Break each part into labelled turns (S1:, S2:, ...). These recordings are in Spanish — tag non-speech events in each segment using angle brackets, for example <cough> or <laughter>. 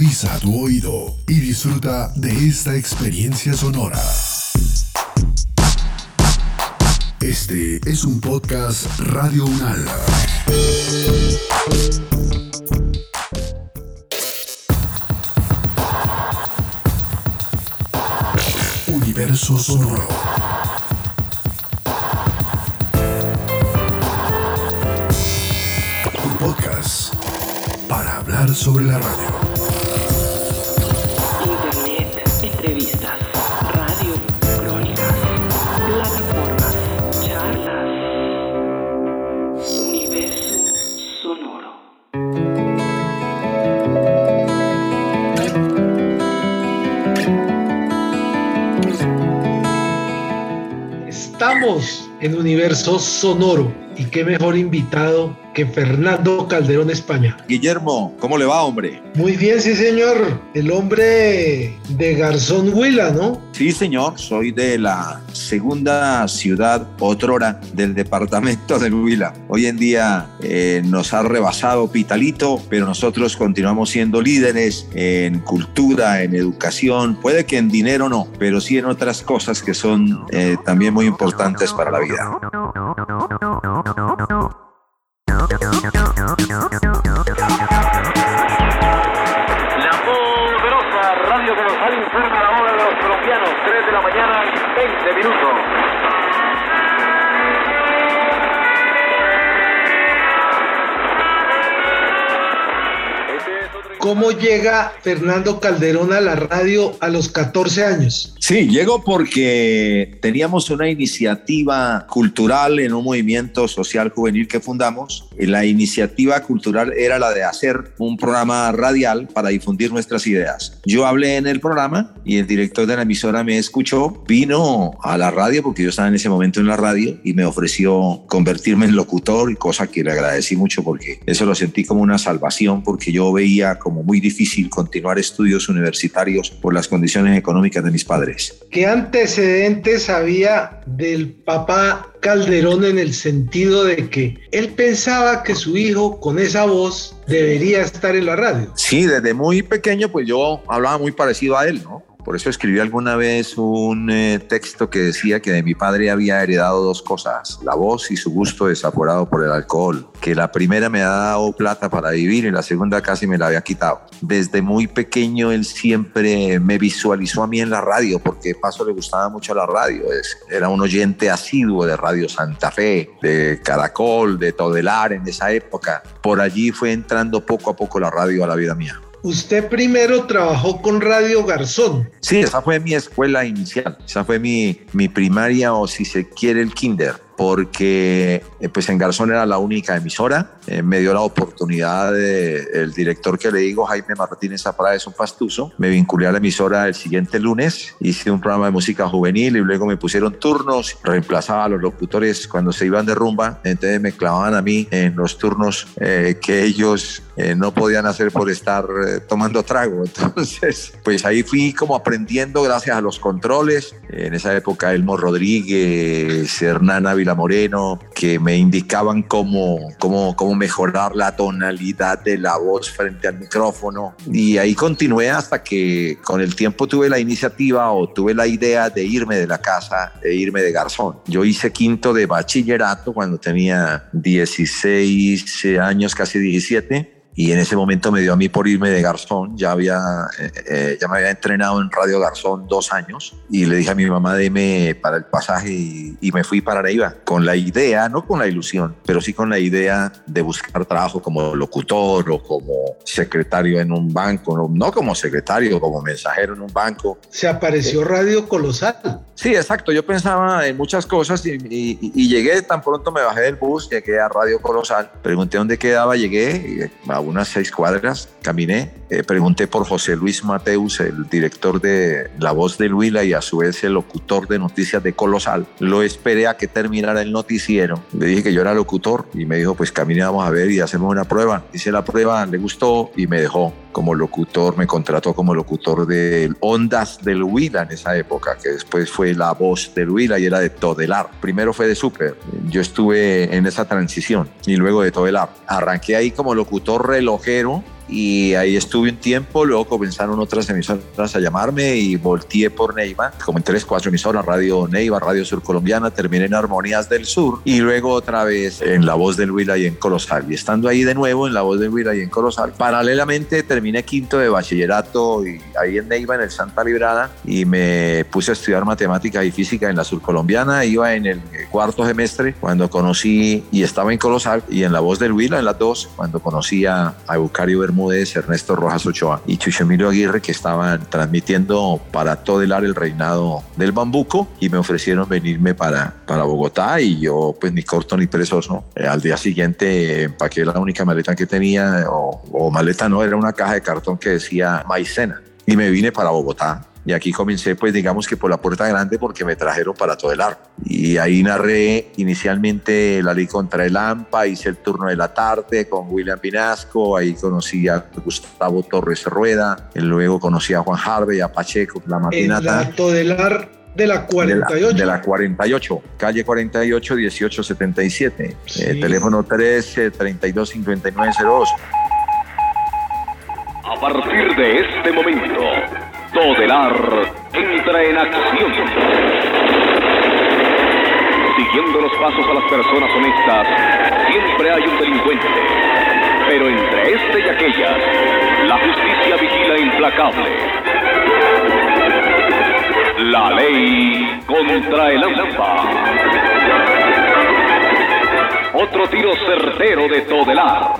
S1: Agudiza tu oído y disfruta de esta experiencia sonora. Este es un podcast Radio Unal. Universo Sonoro. Un podcast para hablar sobre la radio.
S2: En Universo Sonoro y qué mejor invitado que Fernando Calderón España.
S3: Guillermo, ¿cómo le va, hombre?
S2: Muy bien, sí señor. El hombre de Garzón Huila, ¿no?
S3: Sí, señor, soy de la segunda ciudad otrora del departamento del Huila. Hoy en día eh, nos ha rebasado Pitalito, pero nosotros continuamos siendo líderes en cultura, en educación, puede que en dinero no, pero sí en otras cosas que son eh, también muy importantes para la vida.
S2: ¿Cómo llega Fernando Calderón a la radio a los 14 años?
S3: Sí, llegó porque teníamos una iniciativa cultural en un movimiento social juvenil que fundamos. La iniciativa cultural era la de hacer un programa radial para difundir nuestras ideas. Yo hablé en el programa y el director de la emisora me escuchó, vino a la radio porque yo estaba en ese momento en la radio y me ofreció convertirme en locutor cosa que le agradecí mucho porque eso lo sentí como una salvación porque yo veía como muy difícil continuar estudios universitarios por las condiciones económicas de mis padres.
S2: ¿Qué antecedentes había del papá Calderón en el sentido de que él pensaba que su hijo con esa voz debería estar en la radio?
S3: Sí, desde muy pequeño pues yo hablaba muy parecido a él, ¿no? Por eso escribí alguna vez un eh, texto que decía que de mi padre había heredado dos cosas, la voz y su gusto desaforado por el alcohol, que la primera me ha dado plata para vivir y la segunda casi me la había quitado. Desde muy pequeño él siempre me visualizó a mí en la radio, porque Paso le gustaba mucho la radio, era un oyente asiduo de Radio Santa Fe, de Caracol, de Todelar en esa época. Por allí fue entrando poco a poco la radio a la vida mía.
S2: Usted primero trabajó con Radio Garzón.
S3: Sí, esa fue mi escuela inicial, esa fue mi, mi primaria o si se quiere el kinder porque eh, pues en Garzón era la única emisora. Eh, me dio la oportunidad de, el director que le digo, Jaime Martínez Zapara, es un pastuso. Me vinculé a la emisora el siguiente lunes, hice un programa de música juvenil y luego me pusieron turnos, reemplazaba a los locutores cuando se iban de rumba, entonces me clavaban a mí en los turnos eh, que ellos eh, no podían hacer por estar eh, tomando trago. <laughs> Entonces, pues ahí fui como aprendiendo gracias a los controles. En esa época, Elmo Rodríguez, Hernán Ávila Moreno, que me indicaban cómo, cómo, cómo mejorar la tonalidad de la voz frente al micrófono. Y ahí continué hasta que con el tiempo tuve la iniciativa o tuve la idea de irme de la casa, de irme de Garzón. Yo hice quinto de bachillerato cuando tenía 16 años, casi 17 y en ese momento me dio a mí por irme de Garzón, ya, había, eh, eh, ya me había entrenado en Radio Garzón dos años y le dije a mi mamá, deme para el pasaje y, y, me fui para Neiva con la idea, no con la ilusión, pero sí con la idea de buscar trabajo como locutor o como secretario en un banco, no, no como secretario, como mensajero en un banco.
S2: Se apareció Radio Colosal.
S3: Sí, exacto, yo pensaba en muchas cosas y, y, y llegué, tan pronto me bajé del bus, llegué a Radio Colosal, pregunté dónde quedaba, llegué a unas seis cuadras, caminé, eh, pregunté por José Luis Mateus, el director de La Voz del Huila y a su vez el locutor de noticias de Colosal. Lo esperé a que terminara el noticiero. Le dije que yo era locutor y me dijo, pues caminé, vamos a ver y hacemos una prueba. Hice la prueba, le gustó y me dejó como locutor, me contrató como locutor de Ondas del Huila en esa época, que después fue La Voz del Huila y era de Todelar. Primero fue de Super. Yo estuve en esa transición y luego de Todelar. Arranqué ahí como locutor relojero y ahí estuve un tiempo, luego comenzaron otras emisoras a llamarme y volteé por Neiva, como en tres, cuatro emisoras, Radio Neiva, Radio Sur Colombiana, terminé en Armonías del Sur y luego otra vez en La Voz del Huila y en Colosal. Y estando ahí de nuevo en La Voz del Huila y en Colosal, paralelamente terminé quinto de bachillerato y ahí en Neiva, en el Santa Librada, y me puse a estudiar matemáticas y física en la Sur Colombiana. Iba en el cuarto semestre cuando conocí y estaba en Colosal y en La Voz del Huila, en las dos, cuando conocí a, a Eucario Bermúdez, Ernesto Rojas Ochoa y Chucho Emilio Aguirre, que estaban transmitiendo para todo el área el reinado del bambuco y me ofrecieron venirme para, para Bogotá y yo pues ni corto ni perezoso. Eh, al día siguiente empaqué la única maleta que tenía, o, o maleta no, era una caja de cartón que decía maicena y me vine para Bogotá y aquí comencé, pues digamos que por la puerta grande porque me trajeron para todo el arco. Y ahí narré inicialmente la ley contra el AMPA, hice el turno de la tarde con William Pinasco, ahí conocí a Gustavo Torres Rueda, y luego conocí a Juan Harvey, a Pacheco, la matinata.
S2: El Todelar de la 48.
S3: De la, de la 48, calle 48, 1877,
S2: Sí.
S3: eh, teléfono 13 32 5902.
S4: A partir de este momento, Todelar entra en acción. Siguiendo los pasos a las personas honestas, siempre hay un delincuente. Pero entre este y aquellas, la justicia vigila implacable. La ley contra el AMPA. Otro tiro certero de Todelar.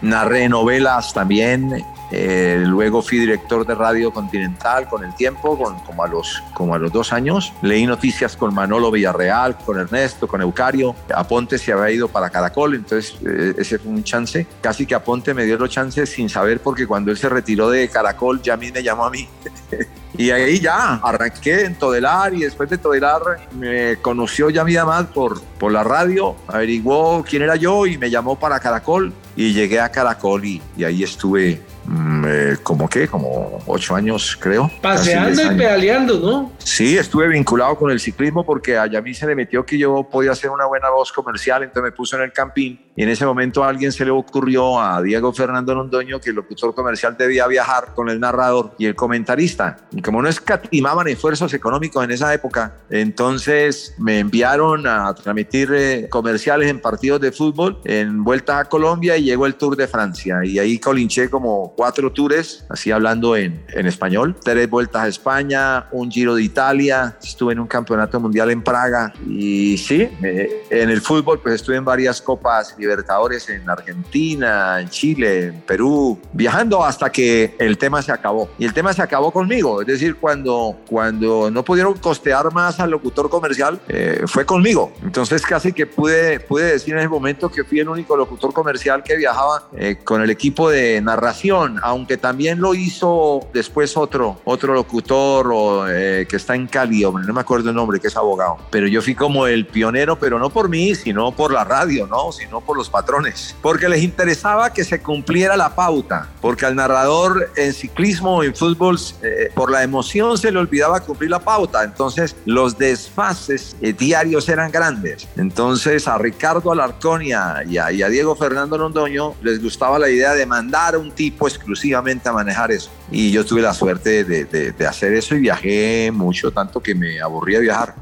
S3: Narré novelas también. Eh, luego fui director de Radio Continental con el tiempo, con, como, a los, como a los dos años. Leí noticias con Manolo Villarreal, con Ernesto, con Eucario. Aponte se había ido para Caracol, entonces eh, ese fue un chance. Casi que Aponte me dio los chances sin saber, porque cuando él se retiró de Caracol, ya a mí me llamó a mí. <laughs> Y ahí ya, arranqué en Todelar y después de Todelar me conoció ya mi más por, por la radio, averiguó quién era yo y me llamó para Caracol y llegué a Caracol y, y ahí estuve mm, eh, como que, como ocho años creo.
S2: Paseando y pedaleando, ¿no?
S3: Sí, estuve vinculado con el ciclismo porque allá a mí se le metió que yo podía hacer una buena voz comercial, entonces me puso en el campín y en ese momento a alguien se le ocurrió a Diego Fernando Londoño que el locutor comercial debía viajar con el narrador y el comentarista. Y como no escatimaban esfuerzos económicos en esa época, entonces me enviaron a transmitir eh, comerciales en partidos de fútbol en Vuelta a Colombia y llegó el Tour de Francia y ahí colinché como cuatro tours, así hablando en, en español, tres vueltas a España, un Giro de Italia, estuve en un campeonato mundial en Praga y sí, eh, en el fútbol pues estuve en varias copas libertadores en Argentina, en Chile, en Perú, viajando hasta que el tema se acabó. Y el tema se acabó conmigo, es decir, cuando, cuando no pudieron costear más al locutor comercial, eh, fue conmigo. Entonces casi que pude, pude decir en ese momento que fui el único locutor comercial que viajaba eh, con el equipo de narración, aunque también lo hizo después otro, otro locutor o, eh, que está en Cali, hombre, no me acuerdo el nombre, que es abogado. Pero yo fui como el pionero, pero no por mí, sino por la radio, ¿no? Sino por los patrones. Porque les interesaba que se cumpliera la pauta. Porque al narrador en ciclismo o en fútbol, eh, por la emoción se le olvidaba cumplir la pauta. Entonces los desfases eh, diarios eran grandes. Entonces a Ricardo Alarcón y a, y a- y a Diego Fernando Londoño les gustaba la idea de mandar a un tipo a manejar eso. Y yo tuve la suerte de, de- de hacer eso y viajé mucho, tanto que me aburría viajar.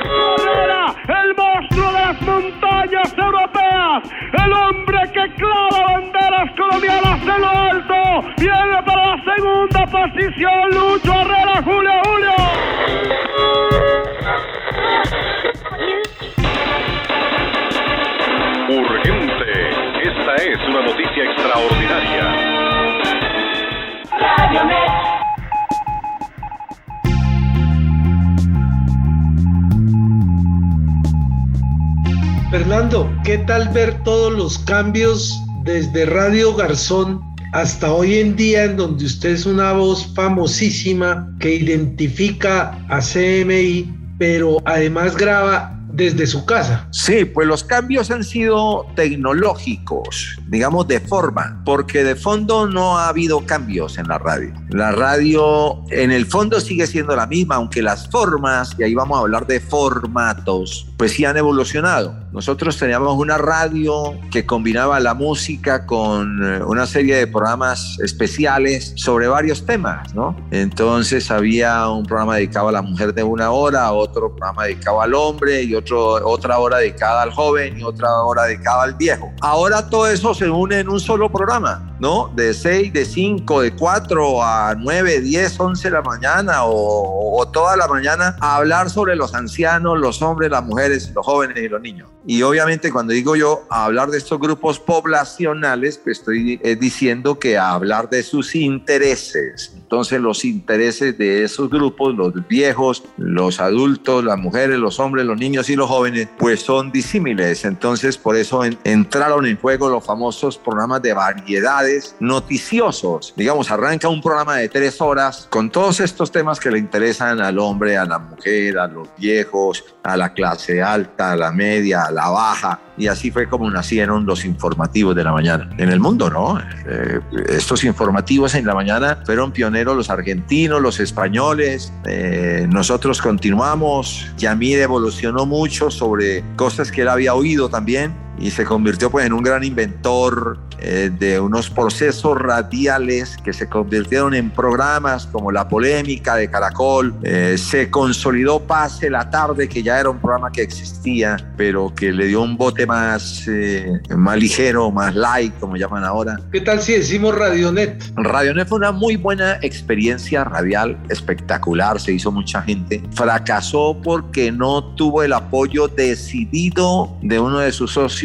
S4: El monstruo de las montañas europeas, el hombre que clava banderas colombianas en lo alto, viene para la segunda posición, Lucho Herrera, Julio, Julio. Noticia extraordinaria.
S2: Fernando, ¿qué tal ver todos los cambios desde Radio Garzón hasta hoy en día en donde usted es una voz famosísima que identifica a CMI, pero además graba desde su casa?
S3: Sí, pues los cambios han sido tecnológicos, digamos de forma, porque de fondo no ha habido cambios en la radio. La radio en el fondo sigue siendo la misma, aunque las formas, y ahí vamos a hablar de formatos, pues sí han evolucionado. Nosotros teníamos una radio que combinaba la música con eh, una serie de programas especiales sobre varios temas, ¿no? Entonces había un programa dedicado a la mujer de una hora, otro programa dedicado al hombre y otro, otra hora dedicada al joven y otra hora dedicada al viejo. Ahora todo eso se une en un solo programa, ¿no? De 6, de 5, de 4 a 9, 10, 11 de la mañana o, o toda la mañana a hablar sobre los ancianos, los hombres, las mujeres, los jóvenes y los niños. Y obviamente cuando digo yo hablar de estos grupos poblacionales, pues estoy eh, diciendo que hablar de sus intereses. Entonces los intereses de esos grupos, los viejos, los adultos, las mujeres, los hombres, los niños y los jóvenes, pues son disímiles. Entonces por eso entraron en juego los famosos programas de variedades noticiosos. Digamos, arranca un programa de tres horas con todos estos temas que le interesan al hombre, a la mujer, a los viejos, a la clase alta, a la media, a la baja. Y así fue como nacieron los informativos de la mañana. En el mundo, ¿no? Eh, estos informativos en la mañana fueron pioneros los argentinos, los españoles. Eh, nosotros continuamos. Yamir evolucionó mucho sobre cosas que él había oído también y se convirtió pues en un gran inventor eh, de unos procesos radiales que se convirtieron en programas como La Polémica de Caracol. Eh, se consolidó Pase la Tarde, que ya era un programa que existía, pero que le dio un bote más, eh, más ligero, más light, como llaman ahora.
S2: ¿Qué tal si decimos Radionet?
S3: Radionet fue una muy buena experiencia radial, espectacular, se hizo mucha gente. Fracasó porque no tuvo el apoyo decidido de uno de sus socios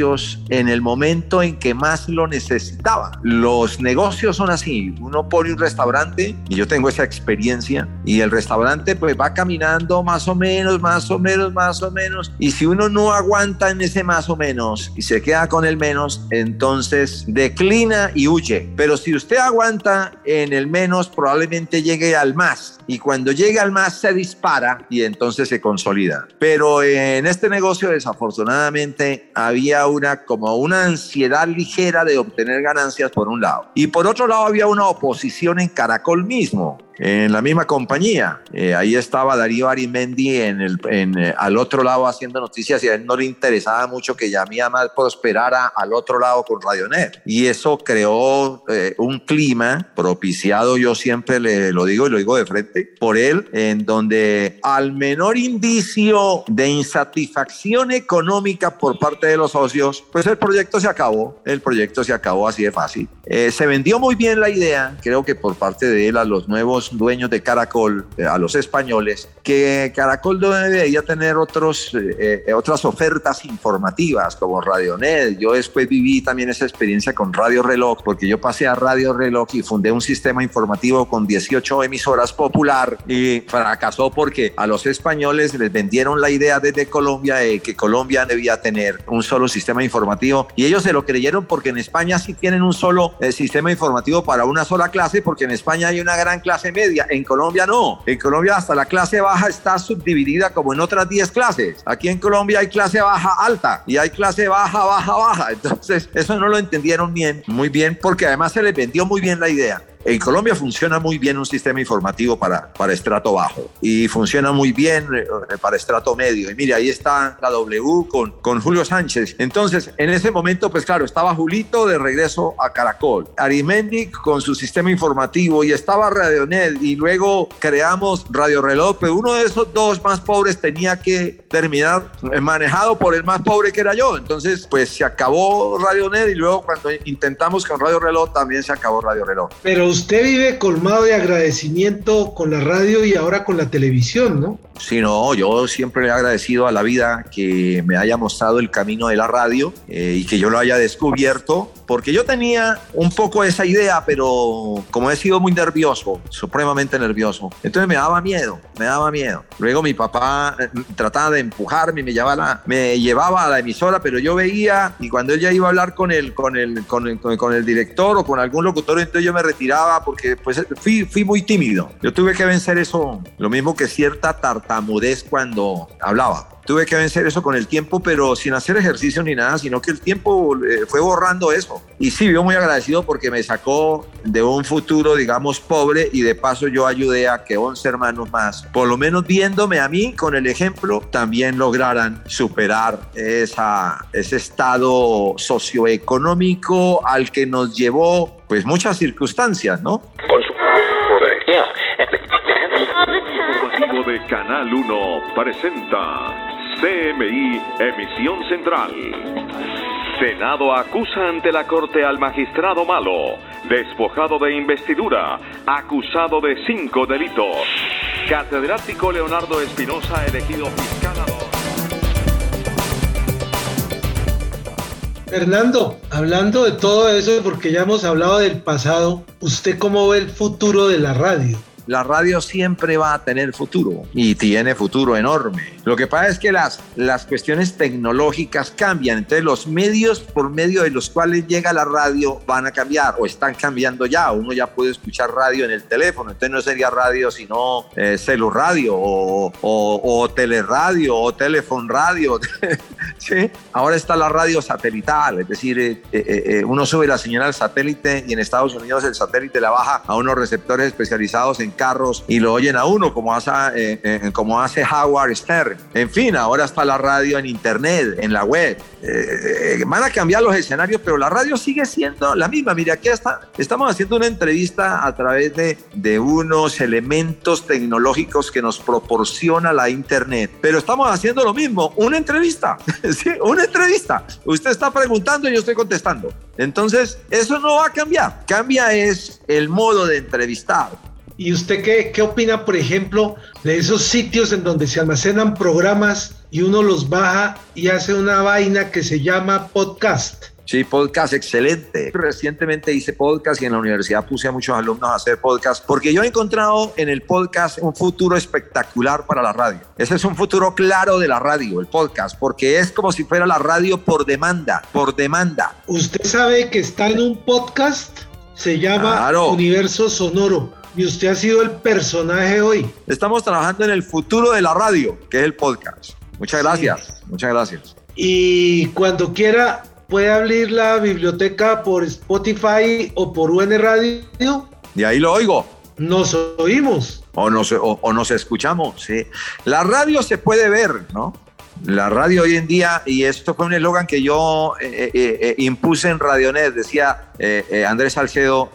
S3: en el momento en que más lo necesitaba. Los negocios son así, uno pone un restaurante y yo tengo esa experiencia y el restaurante pues va caminando más o menos, más o menos, más o menos y si uno no aguanta en ese más o menos y se queda con el menos, entonces declina y huye. Pero si usted aguanta en el menos, probablemente llegue al más y cuando llega al más se dispara y entonces se consolida. Pero en este negocio desafortunadamente había una como una ansiedad ligera de obtener ganancias por un lado y por otro lado había una oposición en Caracol mismo en la misma compañía. Eh, ahí estaba Darío Arimendi en el, en, eh, al otro lado haciendo noticias y a él no le interesaba mucho que Yamía más prosperara al otro lado con Radionet. Y eso creó eh, un clima propiciado, yo siempre le lo digo y lo digo de frente, por él, en donde al menor indicio de insatisfacción económica por parte de los socios, pues el proyecto se acabó, el proyecto se acabó así de fácil. se vendió muy bien la idea, creo que por parte de él a los nuevos dueños de Caracol, eh, a los españoles, que Caracol debería tener otros, eh, eh, otras ofertas informativas como Radionet. Yo después viví también esa experiencia con Radio Reloj, porque yo pasé a Radio Reloj y fundé un sistema informativo con 18 emisoras popular y fracasó porque a los españoles les vendieron la idea desde Colombia de que Colombia debía tener un solo sistema informativo y ellos se lo creyeron porque en España sí tienen un solo sistema informativo para una sola clase, porque en España hay una gran clase media. En Colombia no. En Colombia hasta la clase baja está subdividida como en otras 10 clases. Aquí en Colombia hay clase baja alta y hay clase baja, baja, baja. Entonces, eso no lo entendieron bien, muy bien, porque además se les vendió muy bien la idea. En Colombia funciona muy bien un sistema informativo para, para estrato bajo y funciona muy bien eh, para estrato medio. Y mire, ahí está la W con, con Julio Sánchez. Entonces, en ese momento, pues claro, estaba Julito de regreso a Caracol, Arimendi con su sistema informativo y estaba Radionet y luego creamos Radio Reloj, pero uno de esos dos más pobres tenía que terminar manejado por el más pobre que era yo. Entonces, pues se acabó Radionet y luego cuando intentamos con Radio Reloj también se acabó Radio Reloj.
S2: Pero usted vive colmado de agradecimiento con la radio y ahora con la televisión, ¿no?
S3: Sí, no, yo siempre le he agradecido a la vida que me haya mostrado el camino de la radio eh, y que yo lo haya descubierto, porque yo tenía un poco esa idea, pero como he sido muy nervioso, supremamente nervioso, entonces me daba miedo, me daba miedo. Luego mi papá eh, trataba de empujarme, me llevaba, la, me llevaba a la emisora, pero yo veía y cuando ella iba a hablar con el, con el, con el, con el director o con algún locutor, entonces yo me retiraba porque pues fui, fui muy tímido. Yo tuve que vencer eso, lo mismo que cierta tartamudez cuando hablaba. Tuve que vencer eso con el tiempo, pero sin hacer ejercicio ni nada, sino que el tiempo eh, fue borrando eso. Y sí, yo muy agradecido porque me sacó de un futuro, digamos, pobre y de paso yo ayudé a que 11 hermanos más, por lo menos viéndome a mí con el ejemplo, también lograran superar esa, ese estado socioeconómico al que nos llevó pues muchas circunstancias, ¿no?
S4: De Canal 1 presenta CMI Emisión Central. Senado acusa ante la Corte al magistrado Malo, despojado de investidura, acusado de cinco delitos. Catedrático Leonardo Espinosa, elegido fiscal.
S2: Fernando, hablando de todo eso, porque ya hemos hablado del pasado, ¿usted cómo ve el futuro de la radio?
S3: La radio siempre va a tener futuro y tiene futuro enorme. Lo que pasa es que las, las cuestiones tecnológicas cambian, entonces los medios por medio de los cuales llega la radio van a cambiar o están cambiando ya. Uno ya puede escuchar radio en el teléfono, entonces no sería radio sino eh, radio o, o, teleradio o teléfono radio. <laughs> ¿Sí? Ahora está la radio satelital, es decir, eh, eh, eh, uno sube la señal al satélite y en Estados Unidos el satélite la baja a unos receptores especializados en carros y lo oyen a uno, como hace, eh, eh, como hace Howard Stern. En fin, ahora está la radio en internet, en la web. Eh, van a cambiar los escenarios, pero la radio sigue siendo la misma. Mire, aquí está, estamos haciendo una entrevista a través de, de unos elementos tecnológicos que nos proporciona la internet, pero estamos haciendo lo mismo, una entrevista, <laughs> ¿sí? una entrevista. Usted está preguntando y yo estoy contestando. Entonces, eso no va a cambiar. Cambia es el modo de entrevistar
S2: ¿Y usted qué, qué opina, por ejemplo, de esos sitios en donde se almacenan programas y uno los baja y hace una vaina que se llama podcast?
S3: Sí, podcast excelente. Recientemente hice podcast y en la universidad puse a muchos alumnos a hacer podcast porque yo he encontrado en el podcast un futuro espectacular para la radio. Ese es un futuro claro de la radio, el podcast, porque es como si fuera la radio por demanda, por demanda.
S2: Usted sabe que está en un podcast, se llama
S3: Claro.
S2: Universo Sonoro y usted ha sido el personaje hoy.
S3: Estamos trabajando en el futuro de la radio, que es el podcast. Muchas gracias, muchas gracias.
S2: Y cuando quiera puede abrir la biblioteca por Spotify o por UN Radio.
S3: Y ahí lo oigo.
S2: Nos oímos.
S3: O nos, o, o nos escuchamos, sí. La radio se puede ver, ¿no? La radio hoy en día, y esto fue un eslogan que yo eh, eh, eh, impuse en Radionet, decía Andrés Salcedo,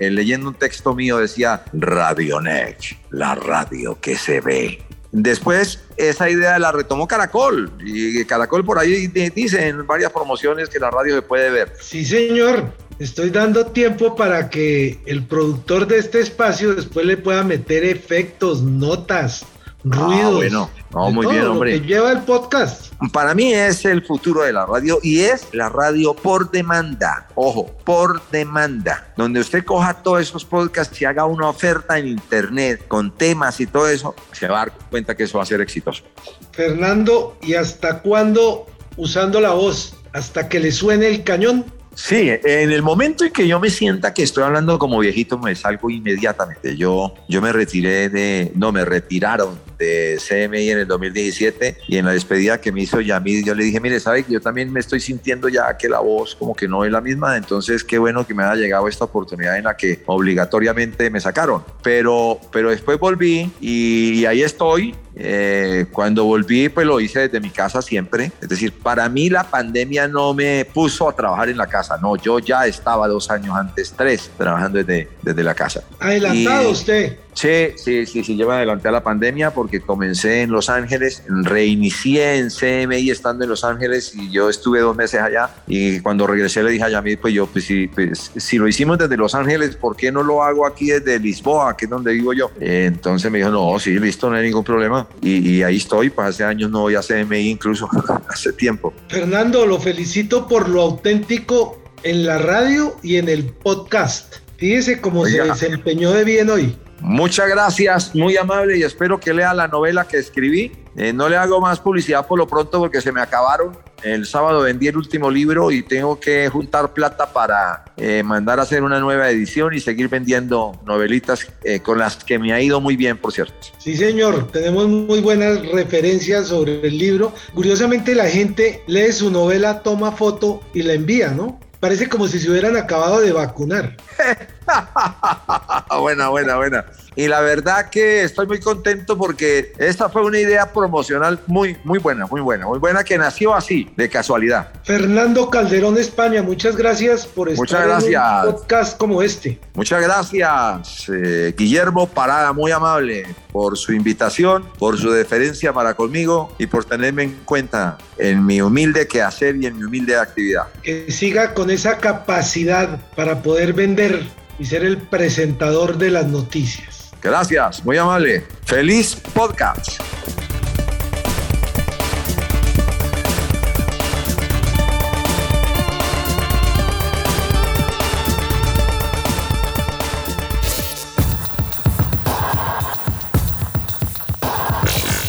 S3: leyendo un texto mío, decía Radionet, la radio que se ve. Después esa idea la retomó Caracol y Caracol por ahí di- dice en varias promociones que la radio se puede ver.
S2: Sí, señor. Estoy dando tiempo para que el productor de este espacio después le pueda meter efectos, notas, ruidos.
S3: Ah, bueno. No, muy bien, hombre.
S2: que lleva el podcast.
S3: Para mí es el futuro de la radio y es la radio por demanda. Ojo, por demanda. Donde usted coja todos esos podcasts y haga una oferta en internet con temas y todo eso, se va a dar cuenta que eso va a ser exitoso.
S2: Fernando, ¿y hasta cuándo usando la voz? ¿Hasta que le suene el cañón?
S3: Sí, en el momento en que yo me sienta que estoy hablando como viejito, me salgo inmediatamente. Yo, yo me retiré de, no, me retiraron de CMI en el 2017 y en la despedida que me hizo Yamid, yo le dije, mire, sabe que yo también me estoy sintiendo ya que la voz como que no es la misma, entonces qué bueno que me haya llegado esta oportunidad en la que obligatoriamente me sacaron. Pero, pero después volví y, ahí estoy. Eh, cuando volví, pues lo hice desde mi casa siempre. Es decir, para mí la pandemia no me puso a trabajar en la casa. No, yo ya estaba dos años antes, tres, trabajando desde, desde la casa.
S2: Adelantado
S3: Y-
S2: usted.
S3: Sí, sí, sí, sí, yo me adelanté a la pandemia porque comencé en Los Ángeles, reinicié en CMI estando en Los Ángeles y yo estuve dos meses allá y cuando regresé le dije a Yamid, pues yo, pues si, pues, si lo hicimos desde Los Ángeles, ¿por qué no lo hago aquí desde Lisboa, que es donde vivo yo? Entonces me dijo, no, sí, listo, no hay ningún problema y, y ahí estoy, pues hace años no voy a CMI incluso, <laughs> hace tiempo.
S2: Fernando, lo felicito por lo auténtico en la radio y en el podcast. Fíjese cómo se
S3: Oiga.
S2: desempeñó de bien hoy.
S3: Muchas gracias, muy amable y espero que lea la novela que escribí Eh, no le hago más publicidad por lo pronto porque se me acabaron. El sábado vendí el último libro y tengo que juntar plata para eh, mandar a hacer una nueva edición y seguir vendiendo novelitas eh, con las que me ha ido muy bien, por cierto.
S2: Sí, señor, tenemos muy buenas referencias sobre el libro. Curiosamente la gente lee su novela, toma foto y la envía, ¿no? Parece como si se hubieran acabado de vacunar. <laughs> <laughs>
S3: buena, buena, buena. Y la verdad que estoy muy contento porque esta fue una idea promocional muy, muy buena, muy buena, muy buena que nació así, de casualidad.
S2: Fernando Calderón España, muchas gracias por estar
S3: gracias.
S2: en un podcast como este.
S3: Muchas gracias, eh, Guillermo Parada, muy amable por su invitación, por su deferencia para conmigo y por tenerme en cuenta en mi humilde quehacer y en mi humilde actividad.
S2: Que siga con esa capacidad para poder vender y ser el presentador de las noticias.
S3: Gracias, muy amable. Feliz podcast.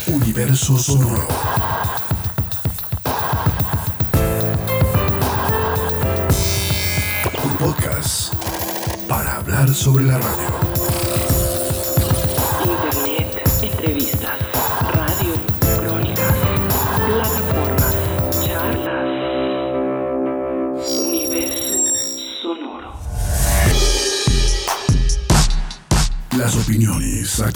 S1: Universo Sonoro. Sobre la radio.